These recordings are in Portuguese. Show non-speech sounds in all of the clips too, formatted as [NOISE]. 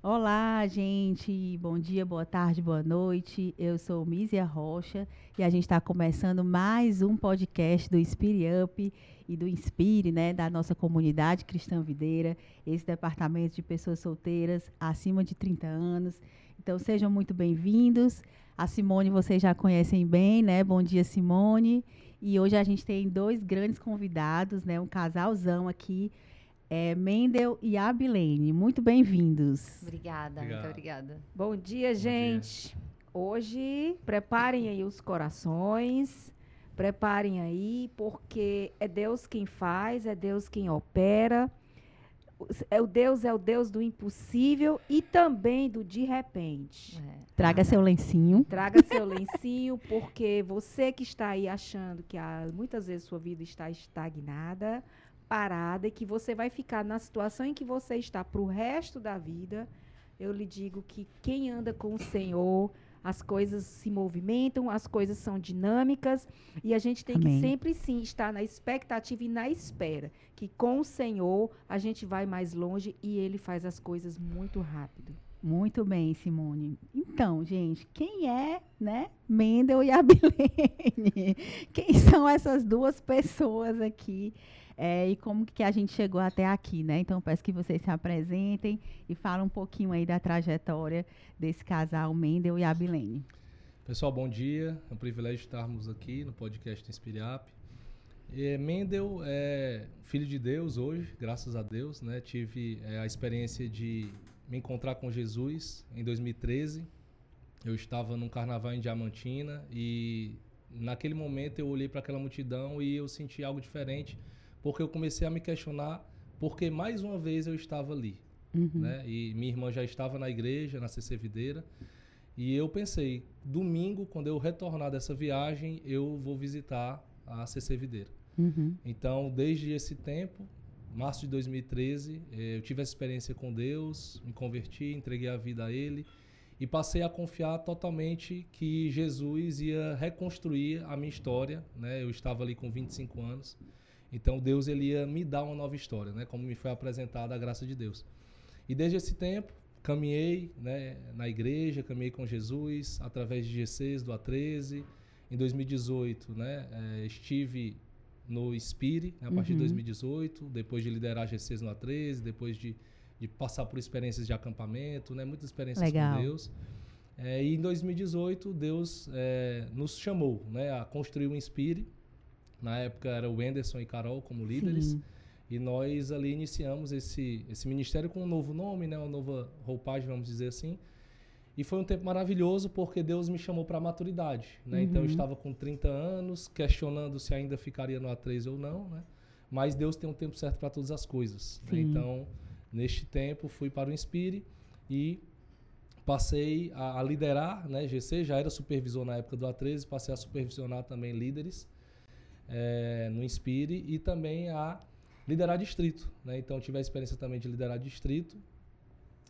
Olá, gente. Bom dia, boa tarde, boa noite. Eu sou Mísia Rocha e a gente está começando mais um podcast do Inspire Up e do Inspire, né, da nossa comunidade cristã videira, esse departamento de pessoas solteiras acima de 30 anos. Então, sejam muito bem-vindos. A Simone vocês já conhecem bem, né? Bom dia, Simone. E hoje a gente tem dois grandes convidados, né? Um casalzão aqui é, Mendel e Abilene. Muito bem-vindos. Obrigada, Obrigado. muito obrigada. Bom dia, Bom gente. Dia. Hoje, preparem aí os corações, preparem aí, porque é Deus quem faz, é Deus quem opera. É o Deus é o Deus do impossível e também do de repente. É. Traga seu lencinho. Traga seu lencinho, [LAUGHS] porque você que está aí achando que muitas vezes sua vida está estagnada, parada e que você vai ficar na situação em que você está para o resto da vida, eu lhe digo que quem anda com o Senhor, as coisas se movimentam, as coisas são dinâmicas e a gente tem Amém. que sempre sim estar na expectativa e na espera que com o Senhor a gente vai mais longe e ele faz as coisas muito rápido. Muito bem, Simone. Então, gente, quem é, né, Mendel e Abilene? [LAUGHS] Quem são essas duas pessoas aqui? É, e como que a gente chegou até aqui, né? Então, peço que vocês se apresentem e falem um pouquinho aí da trajetória desse casal Mendel e Abilene. Pessoal, bom dia. É um privilégio estarmos aqui no podcast Inspiriap. É, Mendel é filho de Deus hoje, graças a Deus, né? Tive é, a experiência de me encontrar com Jesus em 2013. Eu estava num carnaval em Diamantina e naquele momento eu olhei para aquela multidão e eu senti algo diferente porque eu comecei a me questionar porque mais uma vez eu estava ali. Uhum. Né? E minha irmã já estava na igreja, na CC Videira. E eu pensei, domingo, quando eu retornar dessa viagem, eu vou visitar a CC Videira. Uhum. Então, desde esse tempo, março de 2013, eh, eu tive essa experiência com Deus, me converti, entreguei a vida a Ele e passei a confiar totalmente que Jesus ia reconstruir a minha história. Né? Eu estava ali com 25 anos então Deus ele ia me dar uma nova história, né? Como me foi apresentada a graça de Deus. E desde esse tempo caminhei, né, na igreja, caminhei com Jesus através de GCs do A13. Em 2018, né, é, estive no Spire, né, a partir uhum. de 2018, depois de liderar GCs no A13, depois de, de passar por experiências de acampamento, né, muitas experiências Legal. com Deus. É, e em 2018, Deus é, nos chamou né, a construir o um Inspire, na época era o Anderson e Carol como líderes. Sim. E nós ali iniciamos esse, esse ministério com um novo nome, né? uma nova roupagem, vamos dizer assim. E foi um tempo maravilhoso porque Deus me chamou para a maturidade. Né? Uhum. Então eu uhum. estava com 30 anos, questionando se ainda ficaria no A3 ou não. Né? Mas Deus tem um tempo certo para todas as coisas. Né? Então, neste tempo, fui para o Inspire e passei a, a liderar né? GC, já era supervisor na época do A13, passei a supervisionar também líderes é, no Inspire e também a liderar distrito. Né? Então, tive a experiência também de liderar distrito.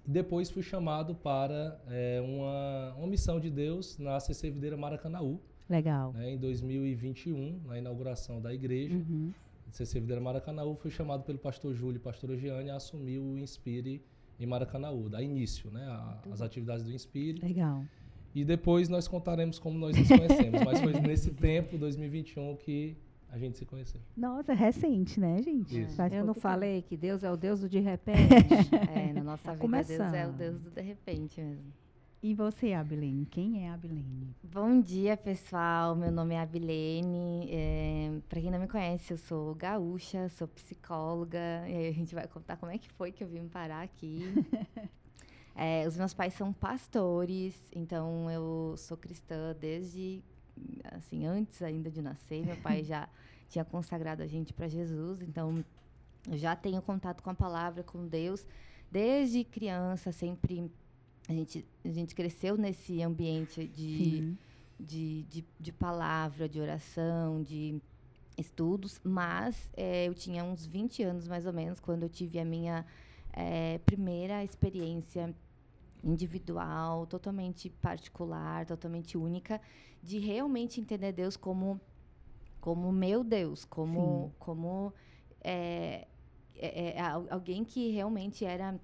E depois fui chamado para é, uma, uma missão de Deus na CC Videira Maracanaú. Legal. Né? Em 2021, na inauguração da igreja. Uhum. CC Videira Maracanaú, fui chamado pelo pastor Júlio e pastor Giane a assumir o Inspire em Maracanaú, da início, né? A, as atividades do Inspire. Legal. E depois nós contaremos como nós nos conhecemos. Mas foi nesse [LAUGHS] tempo, 2021, que a gente se conheceu. Nossa, recente, né, gente? Isso. Eu não falei que Deus é o Deus do de [LAUGHS] repente. é, na nossa tá vida, começando. Deus é o Deus do de repente mesmo. E você, Abilene? Quem é Abilene? Bom dia, pessoal. Meu nome é Abilene. É, Para quem não me conhece, eu sou gaúcha, sou psicóloga. E aí a gente vai contar como é que foi que eu vim parar aqui. [LAUGHS] é, os meus pais são pastores, então eu sou cristã desde assim, antes ainda de nascer, meu pai já tinha consagrado a gente para Jesus, então eu já tenho contato com a palavra, com Deus, desde criança, sempre a gente, a gente cresceu nesse ambiente de, de, de, de, palavra, de oração, de estudos, mas é, eu tinha uns 20 anos mais ou menos quando eu tive a minha é, primeira experiência individual, totalmente particular, totalmente única, de realmente entender Deus como como meu Deus, como Sim. como é, é, é, alguém que realmente era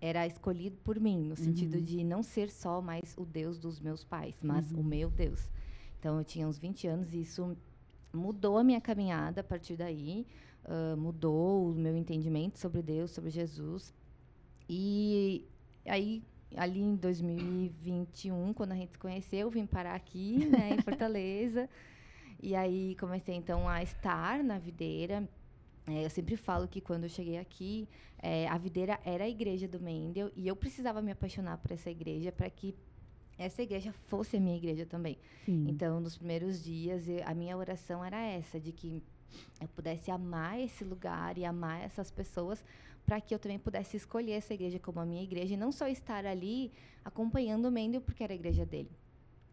era escolhido por mim, no sentido Uhum. de não ser só mais o Deus dos meus pais, mas Uhum. o meu Deus. Então, eu tinha uns 20 anos e isso mudou a minha caminhada a partir daí, ah, mudou o meu entendimento sobre Deus, sobre Jesus. E aí, ali em 2021, quando a gente se conheceu, eu vim parar aqui, né, em [LAUGHS] Fortaleza. E aí comecei então a estar na videira. É, eu sempre falo que quando eu cheguei aqui, é, a videira era a igreja do Mendel e eu precisava me apaixonar por essa igreja para que essa igreja fosse a minha igreja também. Sim. Então, nos primeiros dias, eu- a minha oração era essa, de que eu pudesse amar esse lugar e amar essas pessoas, para que eu também pudesse escolher essa igreja como a minha igreja e não só estar ali acompanhando o Mendel porque era a igreja dele.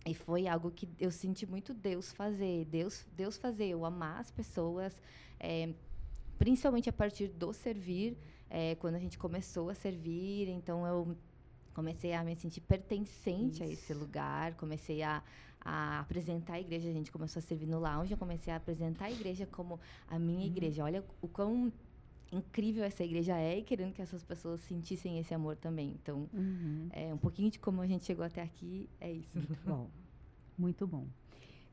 E foi algo que eu senti muito Deus fazer, Deus, Deus fazer, eu amar as pessoas, eh, principalmente a partir do servir, eh, quando a gente começou a servir, então eu comecei a me sentir pertencente a esse lugar, comecei a, a apresentar a igreja, a gente começou a servir no lounge, eu comecei a apresentar a igreja como a minha igreja. Olha o quão incrível essa igreja é e querendo que essas pessoas sentissem esse amor também. Então, Uhum. é um pouquinho de como a gente chegou até aqui, é isso. Muito bom. Muito bom.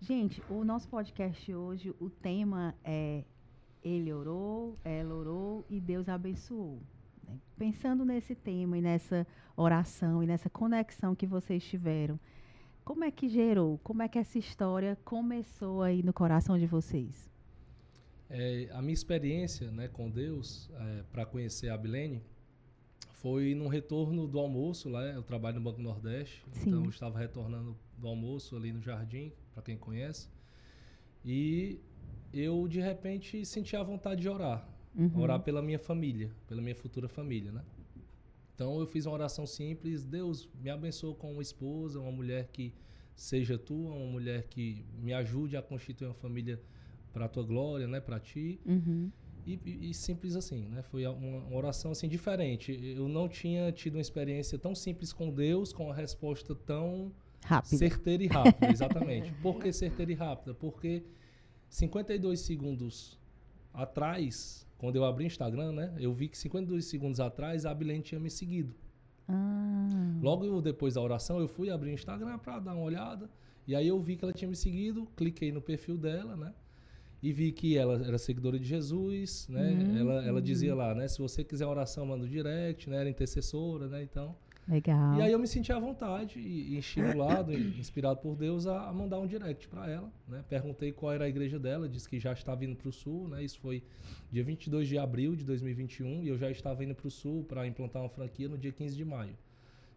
Gente, o nosso podcast hoje, o tema é Ele orou, ela orou e Deus abençoou. né? Pensando nesse tema e nessa oração e nessa conexão que vocês tiveram, como é que gerou? Como é que essa história começou aí no coração de vocês? É, a minha experiência né, com Deus, para conhecer a Abilene, foi num retorno do almoço, lá eu trabalho no Banco Nordeste, Sim. então eu estava retornando do almoço ali no Jardim, para quem conhece, e eu de repente senti a vontade de orar, Uhum. orar pela minha família, pela minha futura família, né? Então eu fiz uma oração simples, Deus me abençoe com uma esposa, uma mulher que seja tua, uma mulher que me ajude a constituir uma família para a tua glória, né, para ti. Uhum. E, e- e simples assim, né? Foi uma, uma oração assim diferente. Eu não tinha tido uma experiência tão simples com Deus, com uma resposta tão Rápido. certeira e rápida, [LAUGHS] exatamente. Por que certeira e rápida? Porque 52 segundos atrás, quando eu abri o Instagram, né? Eu vi que 52 segundos atrás a Abilene tinha me seguido. Ah, Logo depois da oração, eu fui abrir o Instagram para dar uma olhada. E aí eu vi que ela tinha me seguido, cliquei no perfil dela, né? E vi que ela era seguidora de Jesus, né? Hum, ela, ela uhum. dizia lá, né? Se você quiser oração, manda o direct, né? Era intercessora, né? Então. legal. E aí eu me senti à vontade e, e estimulado, inspirado por Deus a, a mandar um direct para ela, né? Perguntei qual era a igreja dela, disse que já estava indo para o sul, né? Isso foi dia 22 de abril de 2021 e eu já estava indo para o sul para implantar uma franquia no dia 15 de maio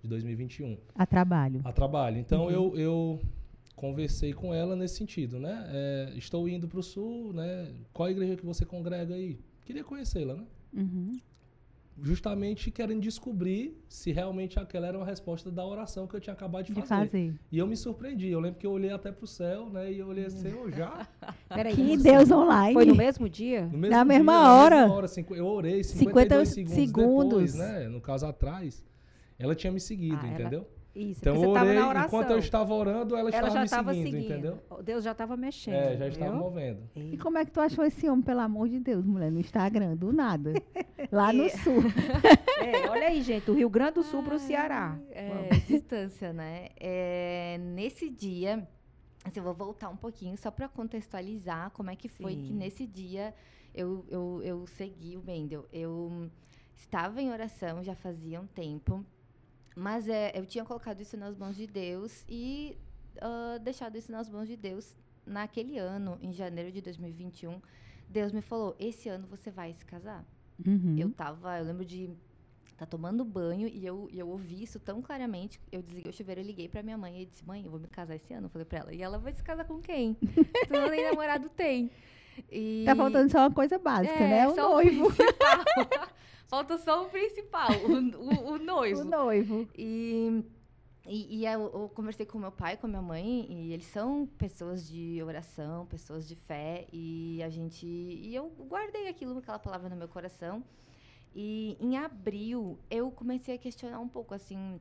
de 2021 A trabalho. a trabalho. Então Uhum. eu, eu conversei com ela nesse sentido, né? É, estou indo para o sul, né? Qual a igreja que você congrega aí? Queria conhecê-la, né? Uhum. Justamente querendo descobrir se realmente aquela era uma resposta da oração que eu tinha acabado de De fazer. fazer. E eu me surpreendi. Eu lembro que eu olhei até para o céu, né? E eu olhei assim, eu já. [LAUGHS] Peraí, Que Deus online. Foi no mesmo dia? No Na dia, mesma na hora. mesma hora eu orei 52 segundos, segundos. depois, né? No caso atrás. Ela tinha me seguido, Ah, ela- entendeu? Isso, Então eu você orei, na oração. enquanto eu estava orando, ela, Ela estava já me estava seguindo, seguindo. entendeu? Deus já estava mexendo. É, já estava movendo. E como é que tu achou esse homem, pelo amor de Deus, mulher, no Instagram? Do nada. [LAUGHS] Lá no sul. [LAUGHS] É, olha aí, gente, do Rio Grande do Sul para o Ceará. É, distância, né? É, nesse dia, assim, eu vou voltar um pouquinho só para contextualizar como é que foi que Sim. nesse dia eu, eu, eu segui o Mendel. Eu estava em oração já fazia um tempo, mas é, eu tinha colocado isso nas mãos de Deus e ah, deixado isso nas mãos de Deus naquele ano, em janeiro de 2021. Deus me falou: esse ano você vai se casar. Uhum. Eu tava, eu lembro de estar tomando banho e eu, eu ouvi isso tão claramente. Eu desliguei o chuveiro, eu liguei pra minha mãe e disse: Mãe, eu vou me casar esse ano. Eu falei pra ela: E ela vai se casar com quem? [LAUGHS] Senão nem namorado tem. E... Tá faltando só uma coisa básica, É, né? O noivo. principal. [LAUGHS] Falta só o principal, o, o, o noivo. O noivo. E, e, e eu, eu conversei com meu pai, com a minha mãe, e eles são pessoas de oração, pessoas de fé, e a gente. E eu guardei aquilo, aquela palavra no meu coração. E em abril eu comecei a questionar um pouco assim,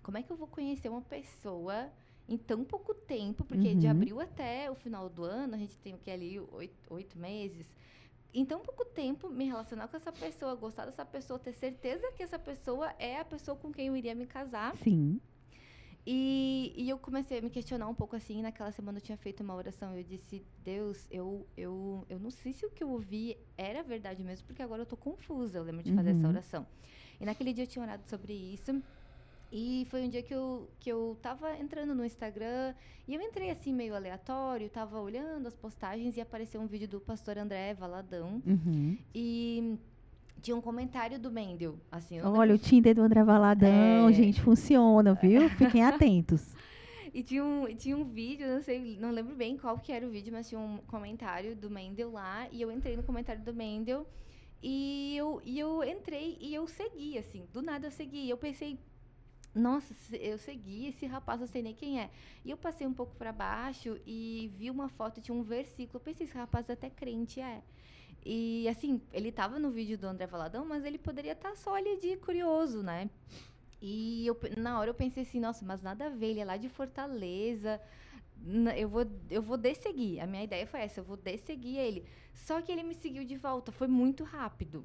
como é que eu vou conhecer uma pessoa em tão pouco tempo? Porque de Uhum. abril até o final do ano, a gente tem o que ali, oito, oito meses. em tão pouco tempo, me relacionar com essa pessoa, gostar dessa pessoa, ter certeza que essa pessoa é a pessoa com quem eu iria me casar. Sim. E, e eu comecei a me questionar um pouco assim. Naquela semana eu tinha feito uma oração. Eu disse, Deus, eu, eu, eu não sei se o que eu ouvi era verdade mesmo, porque agora eu tô confusa. Eu lembro de fazer essa Uhum. oração. E naquele dia eu tinha orado sobre isso. E foi um dia que eu, que eu tava entrando no Instagram e eu entrei assim meio aleatório, tava olhando as postagens e apareceu um vídeo do pastor André Valadão Uhum. e tinha um comentário do Mendel, assim. Olha, o Tinder do André Valadão, É. gente, funciona, viu? [LAUGHS] Fiquem atentos. E tinha um, tinha um vídeo, não sei, não lembro bem qual que era o vídeo, mas tinha um comentário do Mendel lá, e eu entrei no comentário do Mendel, e eu, e eu entrei e eu segui, assim, do nada eu segui. Eu pensei, nossa, eu segui esse rapaz, eu sei nem quem é. E eu passei um pouco para baixo e vi uma foto, tinha um versículo. Eu pensei, esse rapaz até crente é. E assim, ele tava no vídeo do André Valadão, mas ele poderia estar só ali de curioso, né? E eu, na hora eu pensei assim, nossa, mas nada a ver, ele é lá de Fortaleza. Eu vou, eu vou desseguir. A minha ideia foi essa, eu vou desseguir ele. Só que ele me seguiu de volta, foi muito rápido.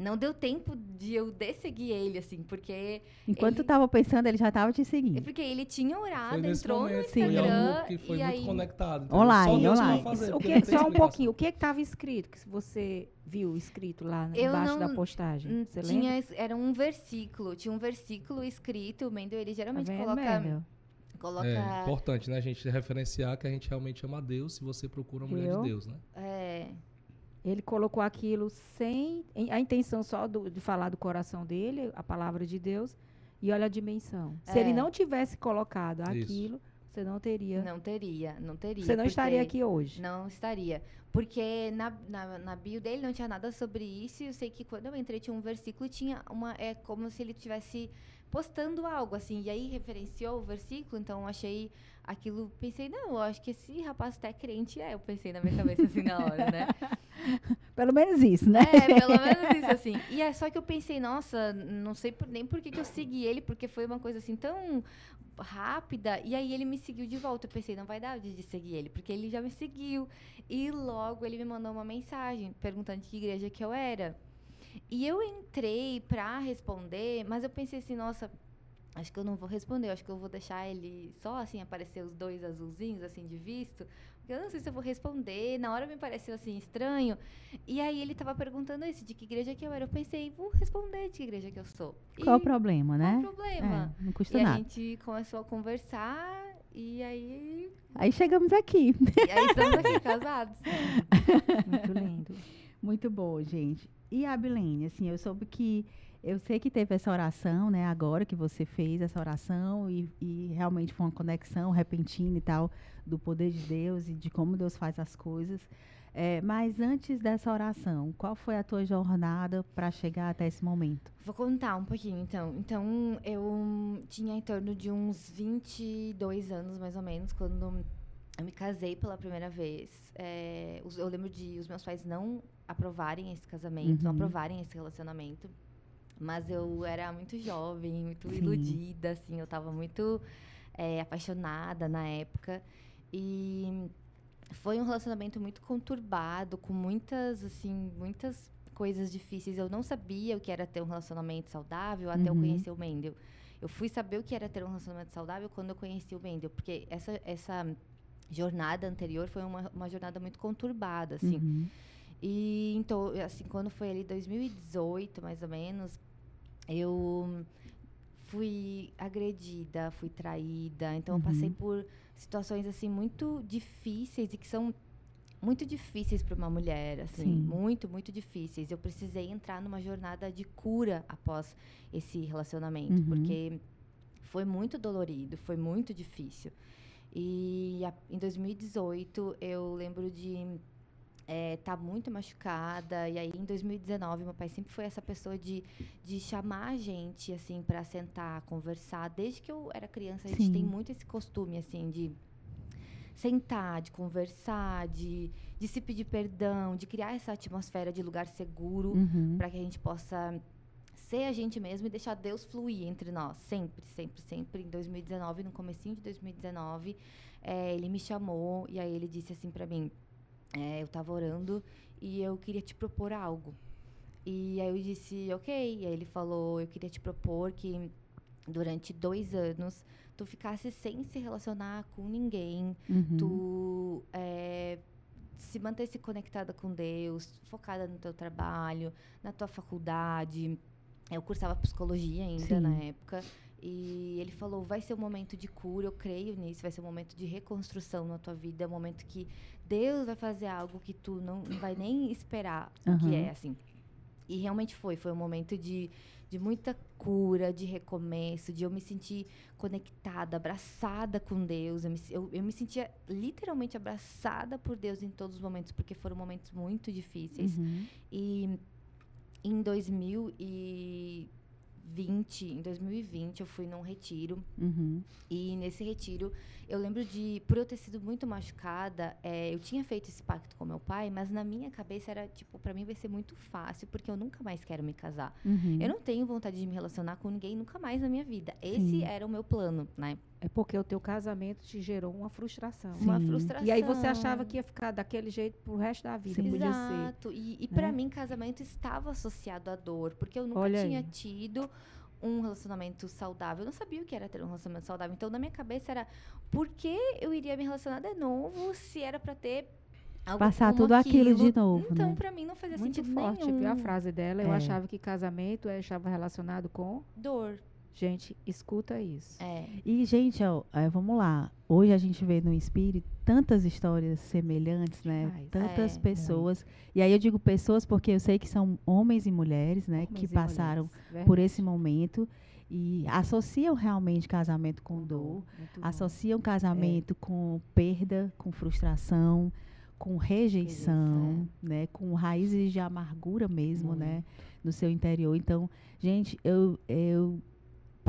Não deu tempo de eu desseguir ele, assim, porque, Enquanto Ele- tava pensando, ele já tava te seguindo. porque ele tinha orado, Foi entrou momento, no foi Instagram que foi e muito aí conectado. entendeu? Online, Só Deus pra online. fazer, o que, tem só um pouquinho, o que estava escrito que você viu escrito lá Eu embaixo não- da postagem? Hum, Você tinha, lembra? era um versículo, tinha um versículo escrito, o Mendel, ele Tá geralmente vendo, coloca, Mendel? coloca É importante, né, a gente referenciar que a gente realmente ama Deus se você procura uma mulher Viu? de Deus, né? é, Ele colocou aquilo sem em- a intenção só do- de falar do coração dele, a palavra de Deus, e olha a dimensão. Se É. ele não tivesse colocado Isso. aquilo, você não teria. não teria, não teria. você não estaria aqui hoje. Não estaria. Porque na, na, na bio dele não tinha nada sobre isso. E eu sei que quando eu entrei tinha um versículo tinha uma. É como se ele estivesse postando algo, assim. E aí referenciou o versículo, então eu achei aquilo. Pensei, não, eu acho que esse rapaz até crente é. Eu pensei na minha cabeça assim na hora, né? [LAUGHS] Pelo menos isso, né? É, pelo menos isso, assim. E é só que eu pensei, nossa, não sei por- nem por que, que eu segui ele, porque foi uma coisa assim tão rápida. E aí ele me seguiu de volta. Eu pensei, não vai dar de seguir ele, porque ele já me seguiu. E logo ele me mandou uma mensagem perguntando de que igreja que eu era. E eu entrei pra responder, mas eu pensei assim, nossa, acho que eu não vou responder, acho que eu vou deixar ele só assim aparecer os dois azulzinhos assim de visto. Porque eu não sei se eu vou responder. Na hora me pareceu assim estranho. E aí ele tava perguntando isso, de que igreja que eu era. Eu pensei, vou responder de que igreja que eu sou. Qual o E problema, qual o né? problema? É, não E custa a nada. gente começou a conversar e aí, Aí chegamos aqui. e aí estamos aqui casados. [LAUGHS] Muito lindo. Muito bom, gente. E a Abilene, assim, eu soube que. Eu sei que teve essa oração, né? Agora que você fez essa oração e, e realmente foi uma conexão repentina e tal do poder de Deus e de como Deus faz as coisas. É, mas antes dessa oração, qual foi a tua jornada para chegar até esse momento? Vou contar um pouquinho, então. Então, eu tinha em torno de uns 22 anos, mais ou menos, quando eu me casei pela primeira vez. É, eu lembro de os meus pais não aprovarem esse casamento, não Uhum. aprovarem esse relacionamento. Mas eu era muito jovem, muito Sim. iludida, assim. Eu estava muito é, apaixonada na época. E foi um relacionamento muito conturbado, com muitas, assim, muitas coisas difíceis. Eu não sabia o que era ter um relacionamento saudável até eu Uhum. conhecer o Mendel. Eu fui saber o que era ter um relacionamento saudável quando eu conheci o Mendel, porque essa, essa jornada anterior foi uma, uma jornada muito conturbada, assim. Uhum. E então, assim, quando foi ali 2018, mais ou menos, eu fui agredida, fui traída. Então, eu passei Uhum. por situações assim muito difíceis e que são muito difíceis para uma mulher, assim, Sim. muito, muito difíceis. Eu precisei entrar numa jornada de cura após esse relacionamento, Uhum. porque foi muito dolorido, foi muito difícil. E a- em 2018 eu lembro de estar muito machucada e aí em 2019 meu pai sempre foi essa pessoa de, de chamar a gente assim para sentar, conversar. Desde que eu era criança a gente Sim. tem muito esse costume assim de sentar, de conversar, de, de se pedir perdão, de criar essa atmosfera de lugar seguro Uhum. para que a gente possa ser a gente mesmo e deixar Deus fluir entre nós, sempre, sempre, sempre. Em 2019, no comecinho de 2019, eh, ele me chamou e aí ele disse assim para mim, eh, eu estava orando e eu queria te propor algo. E aí eu disse, ok. E aí ele falou, eu queria te propor que durante dois anos tu ficasse sem se relacionar com ninguém, Uhum. tu é, se mantesse conectada com Deus, focada no teu trabalho, na tua faculdade. Eu cursava psicologia ainda Sim. na época. E ele falou: vai ser um momento de cura, eu creio nisso, vai ser um momento de reconstrução na tua vida, é um momento que Deus vai fazer algo que tu não, não vai nem esperar o que é, assim. E realmente foi, foi um momento de, de muita cura, de recomeço, de eu me sentir conectada, abraçada com Deus. Eu me, eu, eu me sentia literalmente abraçada por Deus em todos os momentos, porque foram momentos muito difíceis. Uhum. E em 2020, em 2020 eu fui num retiro Uhum. e nesse retiro, eu lembro de, por eu ter sido muito machucada, é, eu tinha feito esse pacto com meu pai, mas na minha cabeça era, tipo, pra mim vai ser muito fácil, porque eu nunca mais quero me casar. Uhum. Eu não tenho vontade de me relacionar com ninguém nunca mais na minha vida. Esse Sim. era o meu plano, né? É porque o teu casamento te gerou uma frustração. Sim. Uma frustração. E aí você achava que ia ficar daquele jeito pro resto da vida. Sim. Podia ser. Exato. E, e para né? mim, casamento estava associado à dor, porque eu nunca Olha tinha aí. tido um relacionamento saudável. Eu não sabia o que era ter um relacionamento saudável. Então, na minha cabeça era, por que eu iria me relacionar de novo se era para ter algo Passar tudo aquilo de novo, Então, né? pra mim não fazia Muito sentido forte, nenhum. viu a frase dela? Eu É. achava que casamento eh, estava relacionado com. Dor. Gente, escuta isso. É. E, gente, ó, é, vamos lá. Hoje a gente vê no Espírito tantas histórias semelhantes, né? Tantas É. pessoas. E aí eu digo pessoas porque eu sei que são homens e mulheres, né? Homens que passaram mulheres. por esse momento e associam realmente casamento com dor. Muito bom. Associam casamento com perda, com frustração, com rejeição, né? Com raízes de amargura mesmo, né? No seu interior. Então, gente, eu, eu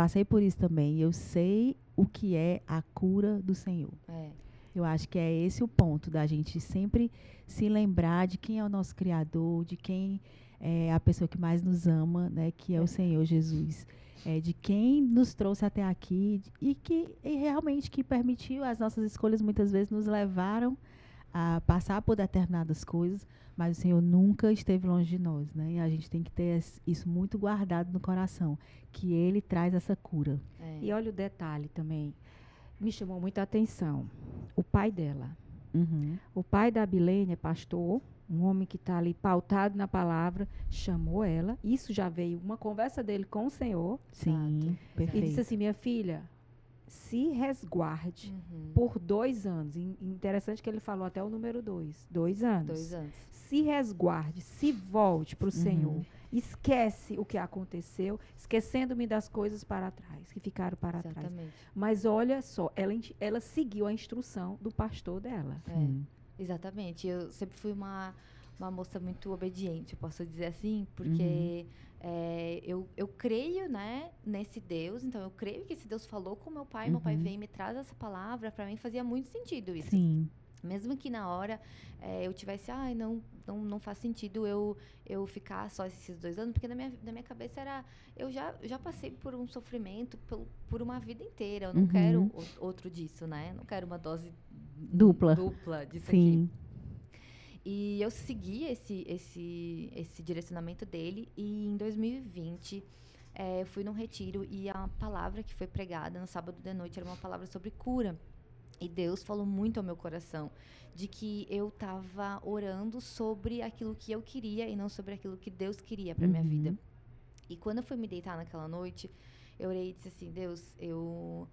passei por isso também. Eu sei o que é a cura do Senhor. É. Eu acho que é esse o ponto da gente sempre se lembrar de quem é o nosso Criador, de quem é a pessoa que mais nos ama, né? Que é o É. Senhor Jesus. É, de quem nos trouxe até aqui e que e realmente que permitiu as nossas escolhas muitas vezes nos levaram a passar por determinadas coisas, mas o Senhor nunca esteve longe de nós, né? E a gente tem que ter isso muito guardado no coração, que Ele traz essa cura. é. E olha o detalhe também. Me chamou muita atenção. O pai dela. Uhum. O pai da Bilene é pastor, um homem que está ali pautado na palavra, chamou ela. Isso já veio uma conversa dele com o Senhor. Sim, E perfeito. disse assim: minha filha, se resguarde Uhum. por dois anos. In- Interessante que ele falou até o número dois. Dois anos. Dois anos. Se resguarde, se volte para o Uhum. Senhor. Esquece o que aconteceu, esquecendo-me das coisas para trás, que ficaram para trás. Exatamente. Mas olha só, ela, ela seguiu a instrução do pastor dela. Sim. Exatamente. Eu sempre fui uma, uma moça muito obediente, eu posso dizer assim, porque é, eu, eu creio né, nesse Deus, então eu creio que esse Deus falou com meu pai, meu pai Uhum. vem e me traz essa palavra, para mim fazia muito sentido isso. Sim. Mesmo que na hora é, eu tivesse, ai, não, não, não faz sentido eu, eu ficar só esses dois anos, porque na minha, na minha cabeça era, eu já, já passei por um sofrimento pelo, por uma vida inteira, eu não Uhum. quero outro disso, né? Não quero uma dose Dupla. dupla disso aqui. E eu segui esse, esse, esse direcionamento dele e em 2020 eh, eu fui num retiro e a palavra que foi pregada no sábado de noite era uma palavra sobre cura. E Deus falou muito ao meu coração de que eu estava orando sobre aquilo que eu queria e não sobre aquilo que Deus queria para minha Uhum. vida. E quando eu fui me deitar naquela noite, eu orei e disse assim: Deus, eu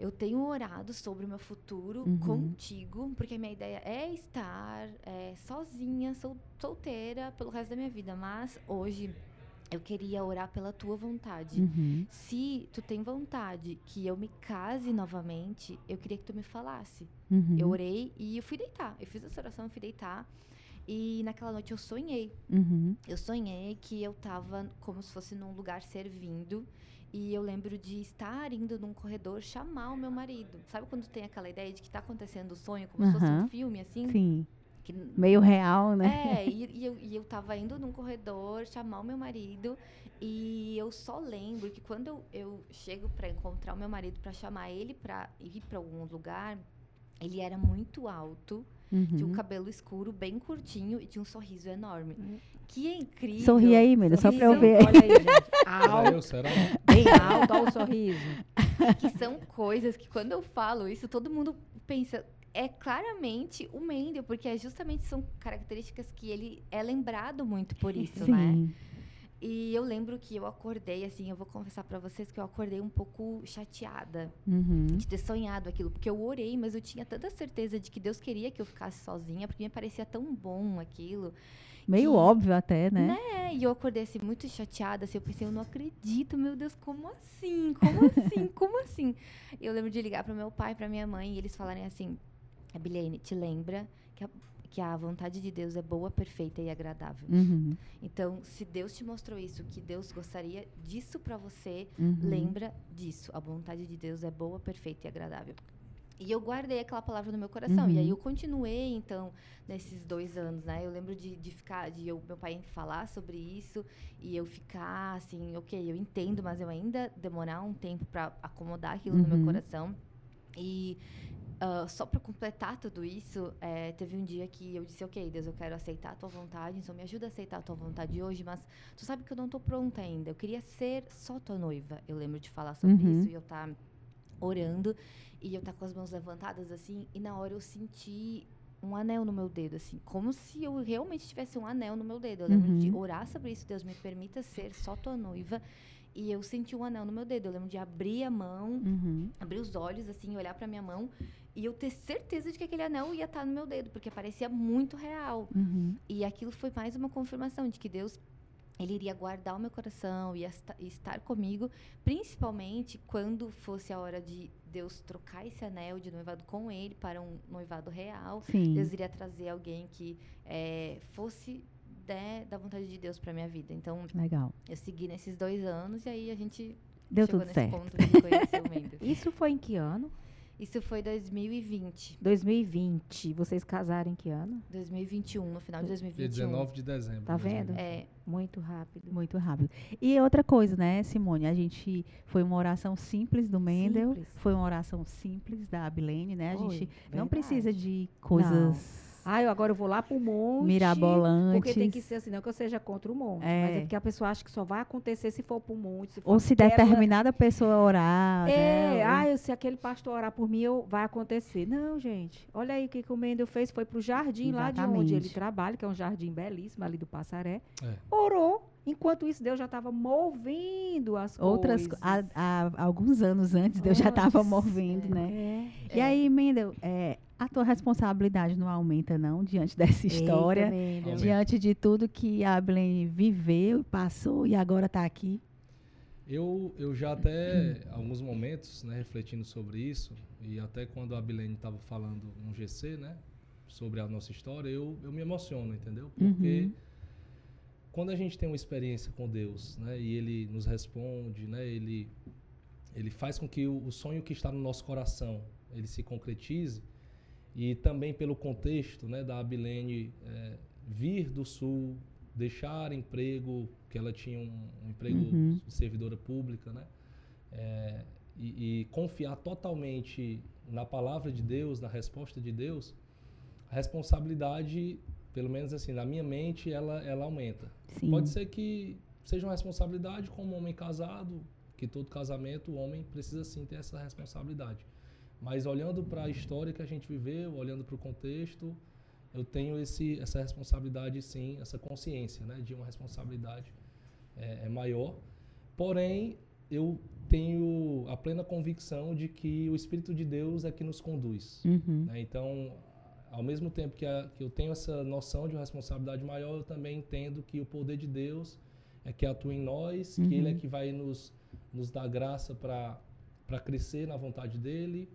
eu tenho orado sobre o meu futuro Uhum. contigo, porque a minha ideia é estar é, sozinha, sol, solteira pelo resto da minha vida. Mas hoje eu queria orar pela tua vontade. Uhum. Se tu tem vontade que eu me case novamente, eu queria que tu me falasse. Uhum. Eu orei e eu fui deitar. Eu fiz essa oração, eu fui deitar. E naquela noite eu sonhei. Uhum. Eu sonhei que eu tava como se fosse num lugar servindo. E eu lembro de estar indo num corredor chamar o meu marido. Sabe quando tem aquela ideia de que tá acontecendo o sonho, como se fosse um filme, assim? Sim. Que Meio real, né? é, e, e eu, e eu tava indo num corredor chamar o meu marido e eu só lembro que quando eu, eu chego pra encontrar o meu marido pra chamar ele pra ir pra algum lugar, Ele era muito alto, tinha um Uhum. cabelo escuro, bem curtinho e tinha um sorriso enorme. Hum. Que incrível. Sorri aí, Menda, só pra eu ver. Olha aí, gente. [LAUGHS] Alto, eu, será? bem alto, olha o sorriso. [LAUGHS] que são coisas que quando eu falo isso, todo mundo pensa. É claramente o Mendel, porque é justamente são características que ele é lembrado muito por isso, né? Sim. E eu lembro que eu acordei, assim, eu vou confessar pra vocês que eu acordei um pouco chateada Uhum. de ter sonhado aquilo, porque eu orei, mas eu tinha tanta certeza de que Deus queria que eu ficasse sozinha, porque me parecia tão bom aquilo. Meio que- óbvio até, né? É, e eu acordei assim muito chateada, assim, eu pensei, eu não acredito, meu Deus, como assim? Como assim? [LAUGHS] Como assim? Eu lembro de ligar pro meu pai, pra minha mãe, e eles falarem assim: Abilene, te lembra que a, que a vontade de Deus é boa, perfeita e agradável. Uhum. Então, se Deus te mostrou isso, que Deus gostaria disso pra você, Uhum. lembra disso. A vontade de Deus é boa, perfeita e agradável. E eu guardei aquela palavra no meu coração. E aí Uhum. eu continuei, então, nesses dois anos, né? Eu lembro de, de ficar, de eu, meu pai falar sobre isso e eu ficar assim, ok, eu entendo, mas eu ainda demorar um tempo para acomodar aquilo no Uhum. meu coração. E ah, só para completar tudo isso, eh, teve um dia que eu disse, ok, Deus, eu quero aceitar a tua vontade, então me ajuda a aceitar a tua vontade hoje, mas tu sabe que eu não tô pronta ainda. Eu queria ser só tua noiva. Eu lembro de falar sobre Uhum. isso e eu tá orando e eu tá com as mãos levantadas assim, e na hora eu senti um anel no meu dedo, assim, como se eu realmente tivesse um anel no meu dedo. Eu lembro de Uhum. orar sobre isso, Deus me permita ser só tua noiva. E eu senti um anel no meu dedo. Eu lembro de abrir a mão, Uhum. abrir os olhos, assim, olhar pra minha mão e eu ter certeza de que aquele anel ia estar no meu dedo, porque parecia muito real. Uhum. E aquilo foi mais uma confirmação de que Deus ele iria guardar o meu coração e estar comigo, principalmente quando fosse a hora de Deus trocar esse anel de noivado com ele para um noivado real. Sim. Deus iria trazer alguém que eh, fosse né, da vontade de Deus para minha vida. Então, Legal. eu segui nesses dois anos e aí a gente Deu chegou tudo nesse certo. ponto de conhecer o Mendes. [LAUGHS] Isso foi em que ano? Isso foi 2020. 2020. Vocês casaram em que ano? 2021, no final de Dia 2021. 19 de dezembro. Tá vendo? 2020. É, Muito rápido. Muito rápido. E outra coisa, né, Simone? A gente foi uma oração simples do Mendel, Simples. foi uma oração simples da Abilene, né? A Foi, gente não verdade. precisa de coisas Ah, eu agora eu vou lá pro monte. mirabolantes. Porque tem que ser assim, não que eu seja contra o monte. É. Mas é porque a pessoa acha que só vai acontecer se for pro monte. Se for Ou se aquela- determinada pessoa orar. É, né? ah, eu- se aquele pastor orar por mim, eu, vai acontecer. Não, gente. Olha aí o que, que o Mendel fez. Foi pro jardim lá de onde ele Exatamente. trabalha, que é um jardim belíssimo ali do Passaré. É. Orou. Enquanto isso, Deus já estava movendo as Outras, coisas. há, há alguns anos antes, Deus já estava movendo, [LAUGHS] é. né? É. E aí, Mendel, é, a tua responsabilidade não aumenta, não, diante [LAUGHS] dessa história, Eita, diante de tudo que a Abilene viveu, passou e agora está aqui. Eu, eu já até, [CLEARS THROAT] alguns momentos, né, refletindo sobre isso, e até quando a Abilene estava falando no GC, né, sobre a nossa história, eu, eu me emociono, entendeu? Porque Uhum. quando a gente tem uma experiência com Deus, né, e Ele nos responde, né, Ele, ele faz com que o, o sonho que está no nosso coração, ele se concretize, e também pelo contexto, né, da Abilene eh, vir do Sul, deixar emprego, que ela tinha um, um emprego Uhum. de servidora pública, né, eh, e, e confiar totalmente na palavra de Deus, na resposta de Deus, a responsabilidade, pelo menos assim, na minha mente, ela, ela aumenta. Sim. Pode ser que seja uma responsabilidade como um homem casado, que todo casamento, o homem precisa sim ter essa responsabilidade. Mas olhando para a história que a gente viveu, olhando para o contexto, eu tenho esse, essa responsabilidade sim, essa consciência né, de uma responsabilidade é, é maior. Porém, eu tenho a plena convicção de que o Espírito de Deus é que nos conduz. Uhum. né? Então, ao mesmo tempo que, a- que eu tenho essa noção de uma responsabilidade maior, eu também entendo que o poder de Deus é que atua em nós, que Ele é Uhum. que vai nos, nos dar graça para crescer na vontade dEle,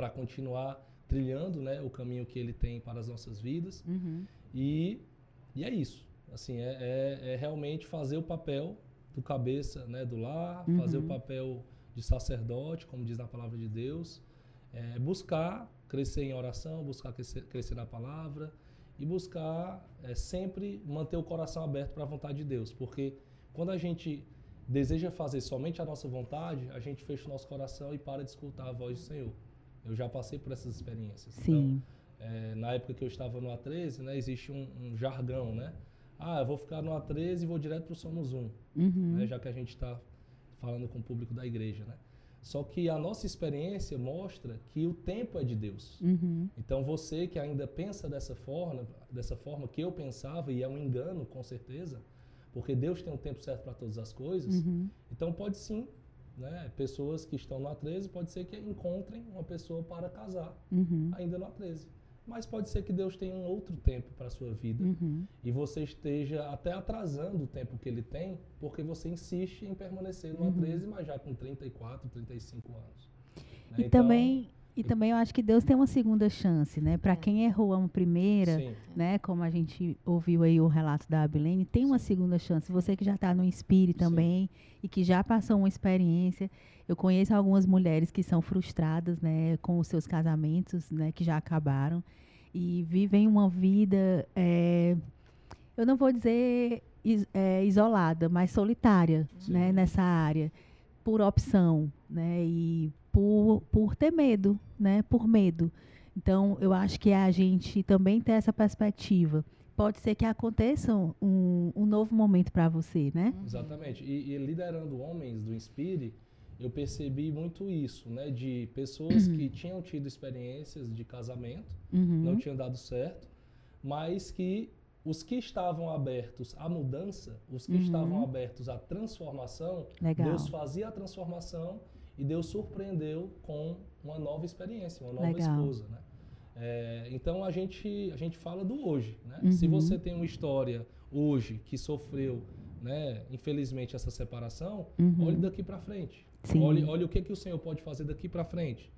para continuar trilhando né, o caminho que Ele tem para as nossas vidas. Uhum. E, e é isso. Assim, é, é, é realmente fazer o papel do cabeça né, do lar, fazer o Uhum. papel de sacerdote, como diz na palavra de Deus, é, buscar crescer em oração, buscar crescer, crescer na palavra e buscar é, sempre manter o coração aberto para a vontade de Deus, porque quando a gente deseja fazer somente a nossa vontade, a gente fecha o nosso coração e para de escutar a voz do Senhor. Eu já passei por essas experiências. Sim. Então, é, na época que eu estava no A13, né, existe um, um, jargão, né? Ah, eu vou ficar no A13 e vou direto para o Somos Um, Uhum. né, já que a gente está falando com o público da igreja, né? Só que a nossa experiência mostra que o tempo é de Deus. Uhum. Então você que ainda pensa dessa forma, dessa forma que eu pensava e é um engano com certeza, porque Deus tem um tempo certo para todas as coisas. Uhum. Então pode sim, né? Pessoas que estão no A13 pode ser que encontrem uma pessoa para casar Uhum. ainda no A13. Mas pode ser que Deus tenha um outro tempo para a sua vida Uhum. e você esteja até atrasando o tempo que ele tem, porque você insiste em permanecer no Uhum. A13, mas já com 34, 35 anos. né? E Então, também e também eu acho que Deus tem uma segunda chance, né? Para É. quem errou a primeira, Sim, né? Como a gente ouviu aí o relato da Abilene, tem uma segunda chance. Você que já está no Inspire também e que já passou uma experiência. Eu conheço algumas mulheres que são frustradas, né? Com os seus casamentos, né? Que já acabaram e vivem uma vida, é, eu não vou dizer is- é, isolada, mas solitária, Sim. né? Nessa área, por opção, né? E por, por ter medo, né? Por medo. Então, eu acho que a gente também ter essa perspectiva. Pode ser que aconteça um, um novo momento para você, né? Exatamente. E, e liderando homens do Inspire, eu percebi muito isso, né? De pessoas que [CLEARS THROAT] tinham tido experiências de casamento, Uhum. não tinham dado certo, mas que os que estavam abertos à mudança, os que Uhum. estavam abertos à transformação, Legal. Deus fazia a transformação e Deus surpreendeu com uma nova experiência, uma nova Legal. esposa, né? É, então a gente a gente fala do hoje, né? Uhum. Se você tem uma história hoje que sofreu, né, infelizmente essa separação, Uhum. olhe daqui para frente. Sim. Olhe, olhe o que que o Senhor pode fazer daqui para frente.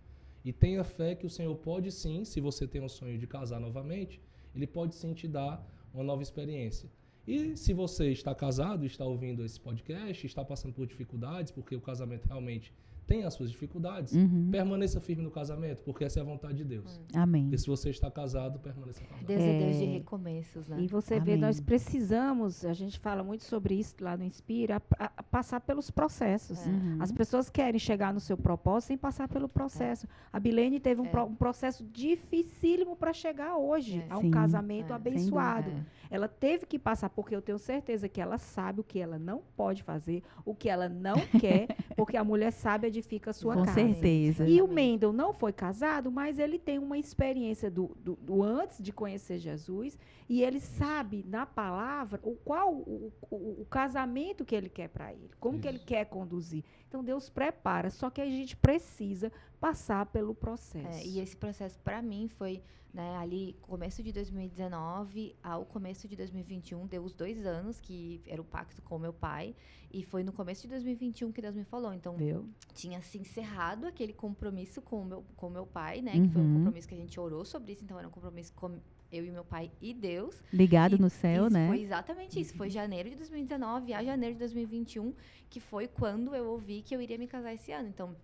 E tenha fé que o Senhor pode sim, se você tem um sonho de casar novamente, ele pode sim te dar uma nova experiência. E se você está casado, está ouvindo esse podcast, está passando por dificuldades, porque o casamento realmente tem as suas dificuldades, Uhum. permaneça firme no casamento, porque essa é a vontade de Deus. Amém. Porque se você está casado, permaneça casado. Deus é, Deus de É. recomeços, né? E você vê, Amém. nós precisamos, a gente fala muito sobre isso lá no Inspira, a, a passar pelos processos. É. Uhum. As pessoas querem chegar no seu propósito sem passar pelo processo. A Bilene teve um, É. pro- um processo dificílimo para chegar hoje É. a um Sim. casamento É. abençoado. É. Ela teve que passar, porque eu tenho certeza que ela sabe o que ela não pode fazer, o que ela não [LAUGHS] quer, porque a mulher sabe edifica a sua Com casa. certeza. E o. Mendel não foi casado, mas ele tem uma experiência do, do- do antes de conhecer Jesus e ele sabe na palavra o qual o, o- o casamento que ele quer para ele, como que ele Isso. quer conduzir. Então Deus prepara, só que a gente precisa passar pelo processo. É, e esse processo para mim foi né, ali começo de 2019 ao começo de 2021 deu os dois anos que era o pacto com o meu pai e foi no começo de 2021 que Deus me falou então Viu? tinha se encerrado aquele compromisso com o meu com meu pai né que foi um Uhum. compromisso que a gente orou sobre isso então era um compromisso com eu e meu pai e Deus Ligado E no céu, né? Foi exatamente isso. Foi janeiro de 2019 a janeiro de 2021, que foi quando eu ouvi que eu iria me casar esse ano. Então,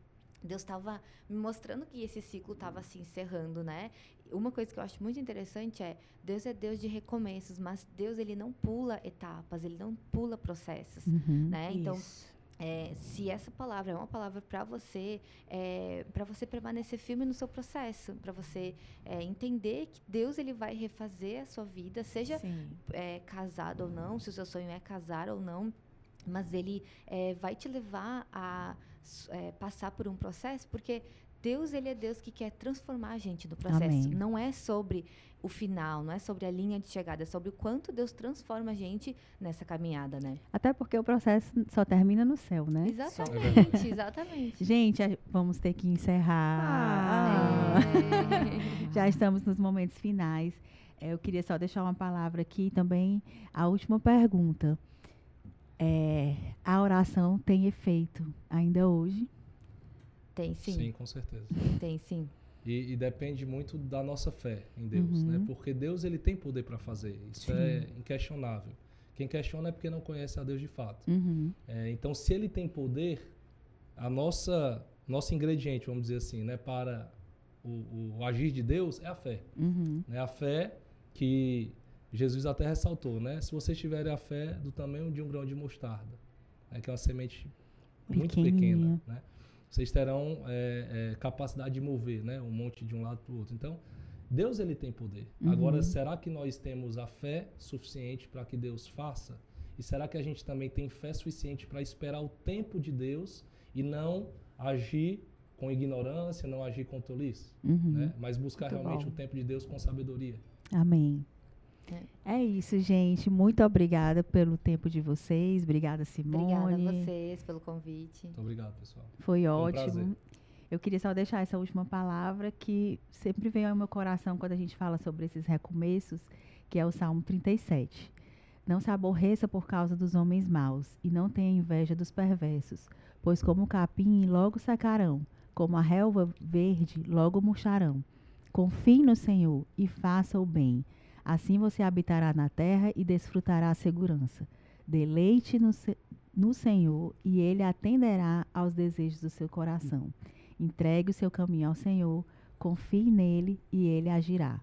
Deus estava me mostrando que esse ciclo estava se encerrando, né? Uma coisa que eu acho muito interessante é Deus é Deus de recomeços, mas Deus ele não pula etapas, ele não pula processos, Uhum. né? Então, Isso. é, se essa palavra é uma palavra para você, é, para você permanecer firme no seu processo, para você é, entender que Deus ele vai refazer a sua vida, seja é, casado ou não, se o seu sonho é casar ou não, mas ele é, vai te levar a é, passar por um processo, porque Deus ele é Deus que quer transformar a gente no processo. Amém. Não é sobre o final, não é sobre a linha de chegada, é sobre o quanto Deus transforma a gente nessa caminhada, né? Até porque o processo só termina no céu, né? Exatamente, exatamente. [LAUGHS] Gente, vamos ter que encerrar. Ah. É. Já estamos nos momentos finais. É, eu queria só deixar uma palavra aqui também. A última pergunta. É, a oração tem efeito ainda hoje? Tem sim, Sim, com certeza. tem sim. E, e depende muito da nossa fé em Deus, Uhum. né? Porque Deus ele tem poder para fazer. Isso é inquestionável. Quem questiona é porque não conhece a Deus de fato. Uhum. É, então, se ele tem poder, a nossa nosso ingrediente, vamos dizer assim, né, para o, o agir de Deus é a fé. Uhum. Né? A fé que Jesus até ressaltou, né? Se vocês tiverem a fé do tamanho de um grão de mostarda, né? que é uma semente muito pequena, né? vocês terão é, é, capacidade de mover né, um monte de um lado para o outro. Então, Deus ele tem poder. Uhum. Agora, será que nós temos a fé suficiente para que Deus faça? E será que a gente também tem fé suficiente para esperar o tempo de Deus e não agir com ignorância, não agir com tolice? Uhum. Né? Mas buscar Muito realmente bom. o tempo de Deus com sabedoria. Amém. É. É isso, gente. Muito obrigada pelo tempo de vocês. Obrigada, Simone. Obrigada a vocês pelo convite. Muito obrigado, pessoal. Foi um ótimo. prazer. Eu queria só deixar essa última palavra que sempre vem ao meu coração quando a gente fala sobre esses recomeços, que é o Salmo 37. Não se aborreça por causa dos homens maus, e não tenha inveja dos perversos, pois como o capim logo secarão, como a relva verde logo murcharão. Confie no Senhor e faça o bem. Assim você habitará na terra e desfrutará a segurança. Deleite no, no Senhor e Ele atenderá aos desejos do seu coração. Entregue o seu caminho ao Senhor, confie nele e Ele agirá.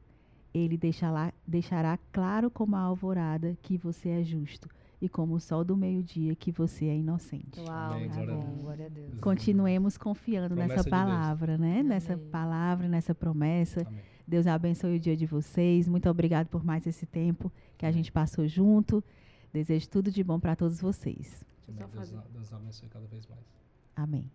Ele deixará, deixará claro como a alvorada que você é justo e como o sol do meio-dia que você é inocente. Uau, Amém, glória a bom, glória a Deus. Continuemos confiando Promessa nessa de palavra, né? Nessa Amém. palavra, nessa promessa. Amém. Deus abençoe o dia de vocês. Muito obrigado por mais esse tempo que a gente passou junto. Desejo tudo de bom para todos vocês. Amém. Deus. Deus abençoe cada vez mais. Amém.